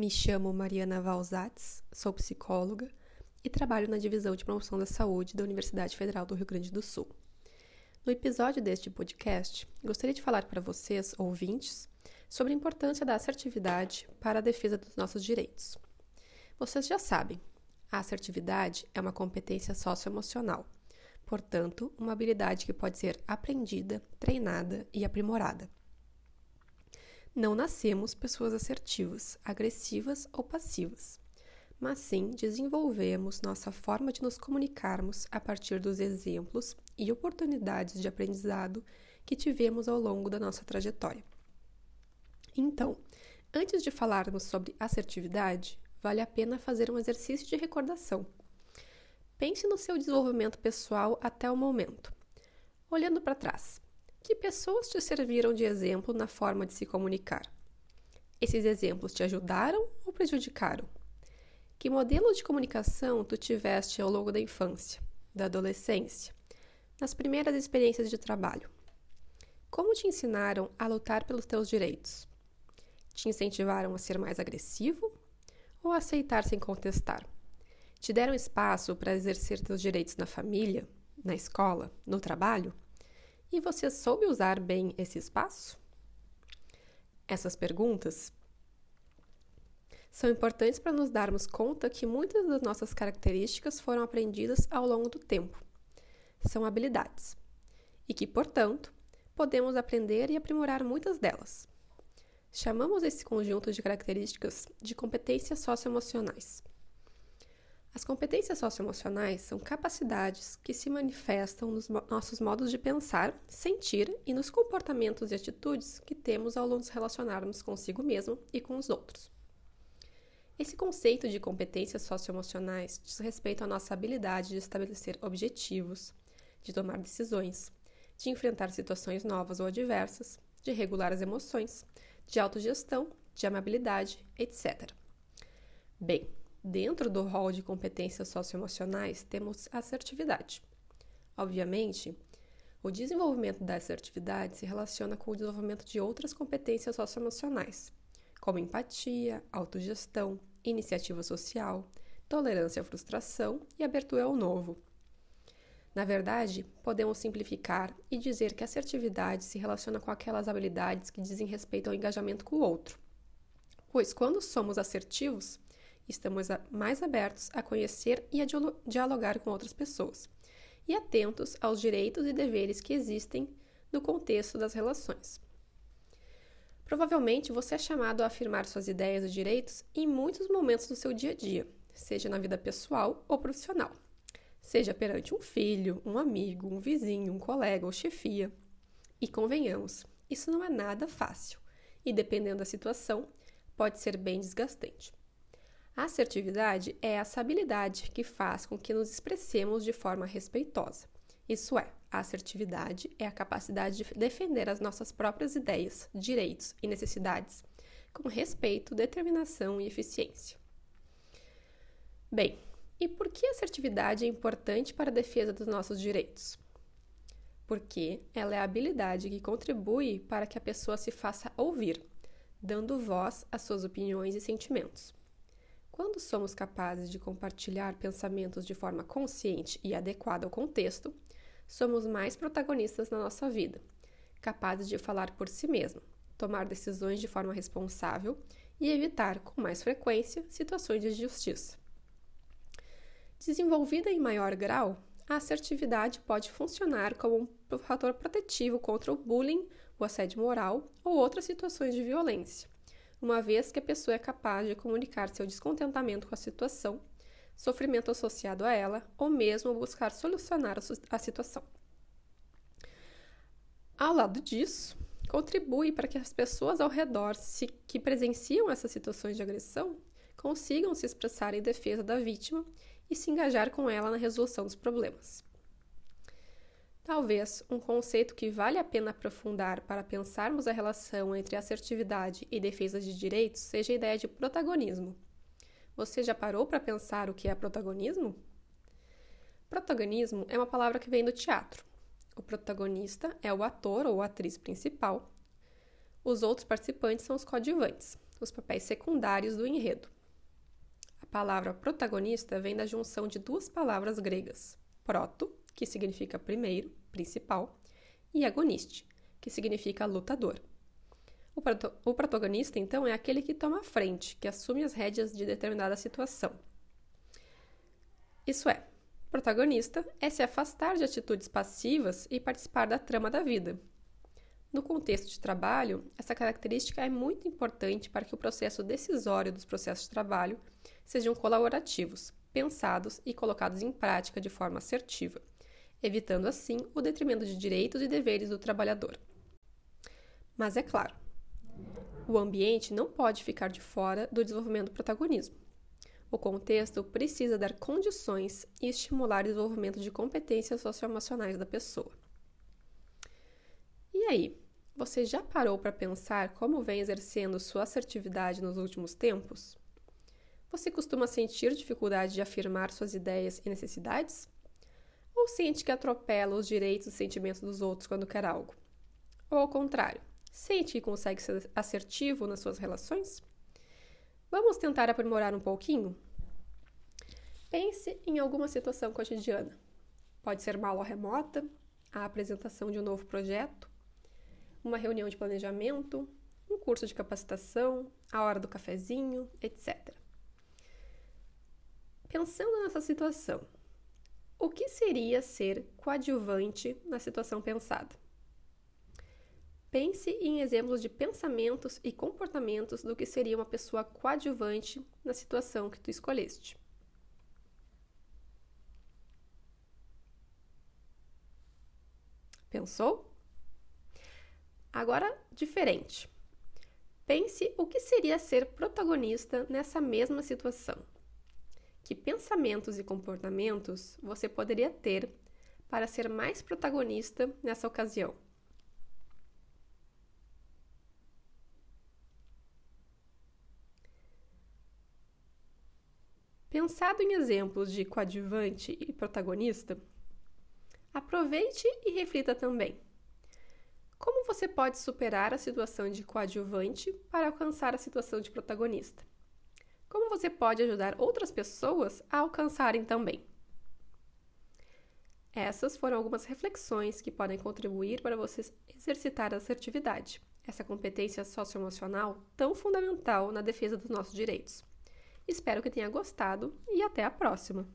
Me chamo Mariana Valzatz, sou psicóloga e trabalho na Divisão de Promoção da Saúde da Universidade Federal do Rio Grande do Sul. No episódio deste podcast, gostaria de falar para vocês, ouvintes, sobre a importância da assertividade para a defesa dos nossos direitos. Vocês já sabem, a assertividade é uma competência socioemocional, portanto, uma habilidade que pode ser aprendida, treinada e aprimorada. Não nascemos pessoas assertivas, agressivas ou passivas, mas sim desenvolvemos nossa forma de nos comunicarmos a partir dos exemplos e oportunidades de aprendizado que tivemos ao longo da nossa trajetória. Então, antes de falarmos sobre assertividade, vale a pena fazer um exercício de recordação. Pense no seu desenvolvimento pessoal até o momento. Olhando para trás, que pessoas te serviram de exemplo na forma de se comunicar? Esses exemplos te ajudaram ou prejudicaram? Que modelo de comunicação tu tiveste ao longo da infância, da adolescência, nas primeiras experiências de trabalho? Como te ensinaram a lutar pelos teus direitos? Te incentivaram a ser mais agressivo ou a aceitar sem contestar? Te deram espaço para exercer teus direitos na família, na escola, no trabalho? E você soube usar bem esse espaço? Essas perguntas são importantes para nos darmos conta que muitas das nossas características foram aprendidas ao longo do tempo. São habilidades e que, portanto, podemos aprender e aprimorar muitas delas. Chamamos esse conjunto de características de competências socioemocionais. As competências socioemocionais são capacidades que se manifestam nos nossos modos de pensar, sentir e nos comportamentos e atitudes que temos ao nos relacionarmos consigo mesmo e com os outros. Esse conceito de competências socioemocionais diz respeito à nossa habilidade de estabelecer objetivos, de tomar decisões, de enfrentar situações novas ou adversas, de regular as emoções, de autogestão, de amabilidade, etc. Bem, Dentro do rol de competências socioemocionais, temos assertividade. Obviamente, o desenvolvimento da assertividade se relaciona com o desenvolvimento de outras competências socioemocionais, como empatia, autogestão, iniciativa social, tolerância à frustração e abertura ao novo. Na verdade, podemos simplificar e dizer que a assertividade se relaciona com aquelas habilidades que dizem respeito ao engajamento com o outro. Pois quando somos assertivos, estamos mais abertos a conhecer e a dialogar com outras pessoas, e atentos aos direitos e deveres que existem no contexto das relações. Provavelmente você é chamado a afirmar suas ideias e direitos em muitos momentos do seu dia a dia, seja na vida pessoal ou profissional, seja perante um filho, um amigo, um vizinho, um colega ou chefia. E convenhamos, isso não é nada fácil e, dependendo da situação, pode ser bem desgastante. A assertividade é essa habilidade que faz com que nos expressemos de forma respeitosa. Isso é, a assertividade é a capacidade de defender as nossas próprias ideias, direitos e necessidades com respeito, determinação e eficiência. Bem, e por que a assertividade é importante para a defesa dos nossos direitos? Porque ela é a habilidade que contribui para que a pessoa se faça ouvir, dando voz às suas opiniões e sentimentos. Quando somos capazes de compartilhar pensamentos de forma consciente e adequada ao contexto, somos mais protagonistas na nossa vida, capazes de falar por si mesmo, tomar decisões de forma responsável e evitar com mais frequência situações de injustiça. Desenvolvida em maior grau, a assertividade pode funcionar como um fator protetivo contra o bullying, o assédio moral ou outras situações de violência uma vez que a pessoa é capaz de comunicar seu descontentamento com a situação, sofrimento associado a ela, ou mesmo buscar solucionar a situação. Ao lado disso, contribui para que as pessoas ao redor se, que presenciam essas situações de agressão consigam se expressar em defesa da vítima e se engajar com ela na resolução dos problemas. Talvez um conceito que vale a pena aprofundar para pensarmos a relação entre assertividade e defesa de direitos seja a ideia de protagonismo. Você já parou para pensar o que é protagonismo? Protagonismo é uma palavra que vem do teatro. O protagonista é o ator ou atriz principal. Os outros participantes são os coadjuvantes, nos papéis secundários do enredo. A palavra protagonista vem da junção de duas palavras gregas: proto, que significa primeiro, principal, e agoniste, que significa lutador. O, o protagonista, então, é aquele que toma a frente, que assume as rédeas de determinada situação. Isso é, protagonista é se afastar de atitudes passivas e participar da trama da vida. No contexto de trabalho, essa característica é muito importante para que o processo decisório dos processos de trabalho sejam colaborativos, pensados e colocados em prática de forma assertiva, evitando assim o detrimento de direitos e deveres do trabalhador. Mas é claro, o ambiente não pode ficar de fora do desenvolvimento do protagonismo. O contexto precisa dar condições e estimular o desenvolvimento de competências socioemocionais da pessoa. E aí, você já parou para pensar como vem exercendo sua assertividade nos últimos tempos? Você costuma sentir dificuldade de afirmar suas ideias e necessidades? Ou sente que atropela os direitos e sentimentos dos outros quando quer algo? Ou ao contrário, Sente que consegue ser assertivo nas suas relações? Vamos tentar aprimorar um pouquinho? Pense em alguma situação cotidiana. Pode ser uma aula remota, a apresentação de um novo projeto, uma reunião de planejamento, um curso de capacitação, a hora do cafezinho, etc. Pensando nessa situação, o que seria ser coadjuvante na situação pensada? Pense em exemplos de pensamentos e comportamentos do que seria uma pessoa coadjuvante na situação que tu escolheste. Pensou? Agora, diferente. Pense o que seria ser protagonista nessa mesma situação. Que pensamentos e comportamentos você poderia ter para ser mais protagonista nessa ocasião? Pensado em exemplos de coadjuvante e protagonista, aproveite e reflita também. Como você pode superar a situação de coadjuvante para alcançar a situação de protagonista? Como você pode ajudar outras pessoas a alcançarem também? Essas foram algumas reflexões que podem contribuir para você exercitar a assertividade, essa competência socioemocional tão fundamental na defesa dos nossos direitos. Espero que tenha gostado e até a próxima!